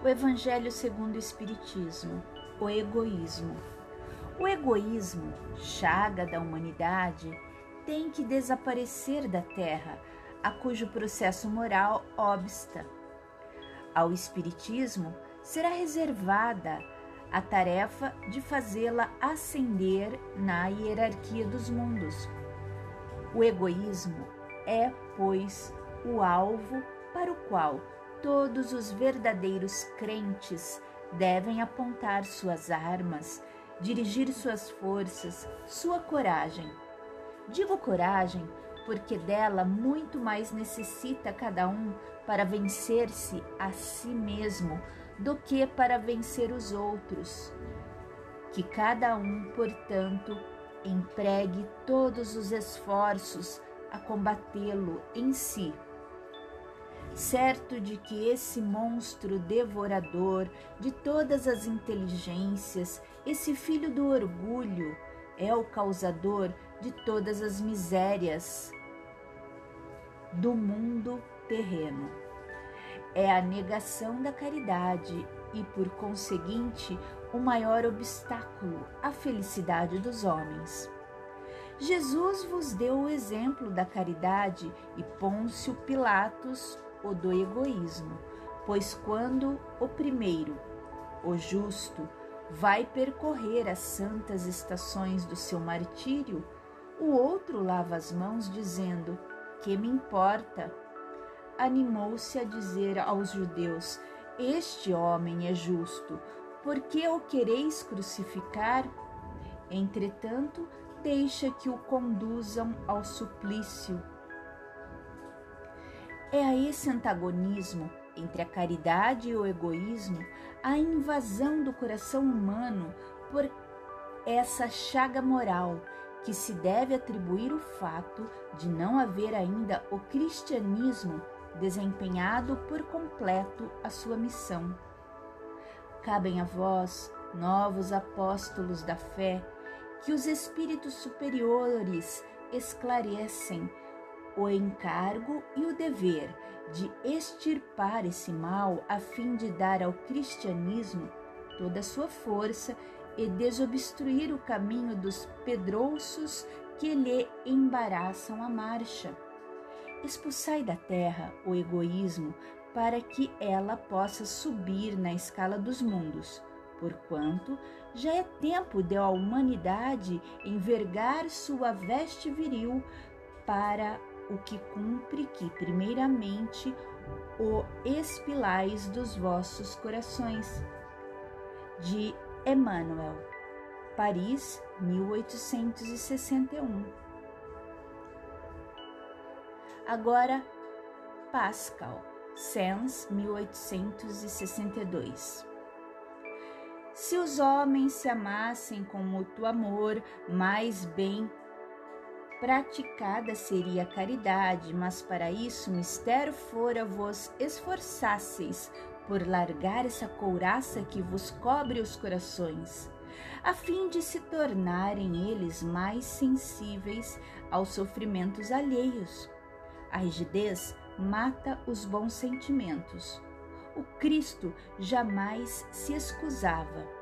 O Evangelho segundo o Espiritismo, o egoísmo. O egoísmo, chaga da humanidade, tem que desaparecer da Terra, a cujo processo moral obsta. Ao Espiritismo será reservada a tarefa de fazê-la ascender na hierarquia dos mundos. O egoísmo é, pois, o alvo para o qual todos os verdadeiros crentes devem apontar suas armas, dirigir suas forças, sua coragem. Digo coragem porque dela muito mais necessita cada um para vencer-se a si mesmo do que para vencer os outros. Que cada um, portanto, empregue todos os esforços a combatê-lo em si certo de que esse monstro devorador de todas as inteligências, esse filho do orgulho, é o causador de todas as misérias do mundo terreno. É a negação da caridade e, por conseguinte, o maior obstáculo à felicidade dos homens. Jesus vos deu o exemplo da caridade e Pôncio Pilatos o do egoísmo, pois quando o primeiro, o justo, vai percorrer as santas estações do seu martírio, o outro lava as mãos, dizendo: Que me importa? Animou-se a dizer aos judeus: Este homem é justo, por que o quereis crucificar? Entretanto, deixa que o conduzam ao suplício é a esse antagonismo entre a caridade e o egoísmo, a invasão do coração humano por essa chaga moral que se deve atribuir o fato de não haver ainda o cristianismo desempenhado por completo a sua missão. Cabem a vós, novos apóstolos da fé, que os espíritos superiores esclarecem o encargo e o dever de extirpar esse mal a fim de dar ao cristianismo toda a sua força e desobstruir o caminho dos pedrouços que lhe embaraçam a marcha. Expulsai da terra o egoísmo para que ela possa subir na escala dos mundos, porquanto já é tempo de a humanidade envergar sua veste viril para o que cumpre que, primeiramente, o espilais dos vossos corações. De Emmanuel, Paris, 1861. Agora, Pascal, Sens, 1862. Se os homens se amassem com mútuo amor, mais bem praticada seria a caridade, mas para isso mistério fora vos esforçasseis por largar essa couraça que vos cobre os corações, a fim de se tornarem eles mais sensíveis aos sofrimentos alheios. A rigidez mata os bons sentimentos. O Cristo jamais se excusava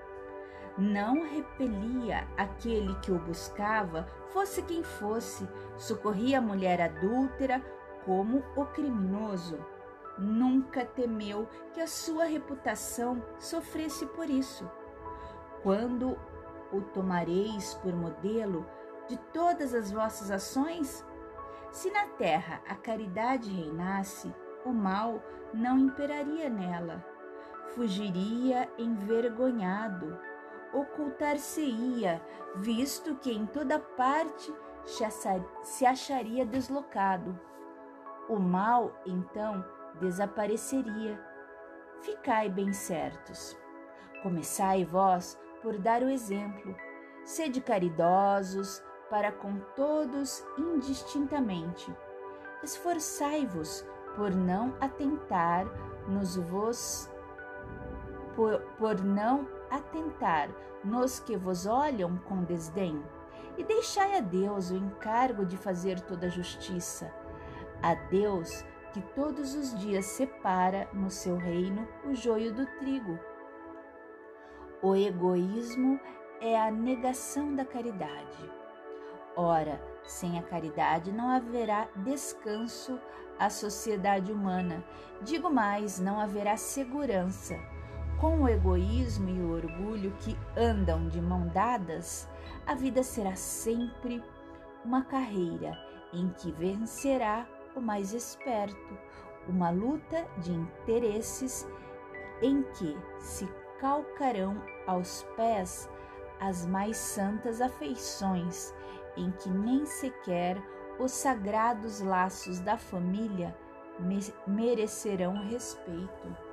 não repelia aquele que o buscava, fosse quem fosse, socorria a mulher adúltera como o criminoso. Nunca temeu que a sua reputação sofresse por isso. Quando o tomareis por modelo de todas as vossas ações? Se na terra a caridade reinasse, o mal não imperaria nela. Fugiria envergonhado ocultar-se-ia, visto que em toda parte se acharia deslocado. O mal, então, desapareceria. Ficai bem certos. Começai vós por dar o exemplo. Sede caridosos para com todos indistintamente. Esforçai-vos por não atentar nos vos por, por não atentar nos que vos olham com desdém, e deixai a Deus o encargo de fazer toda a justiça. A Deus que todos os dias separa no seu reino o joio do trigo. O egoísmo é a negação da caridade. Ora, sem a caridade não haverá descanso à sociedade humana. Digo mais, não haverá segurança. Com o egoísmo e o orgulho que andam de mão dadas, a vida será sempre uma carreira em que vencerá o mais esperto, uma luta de interesses em que se calcarão aos pés as mais santas afeições, em que nem sequer os sagrados laços da família merecerão respeito.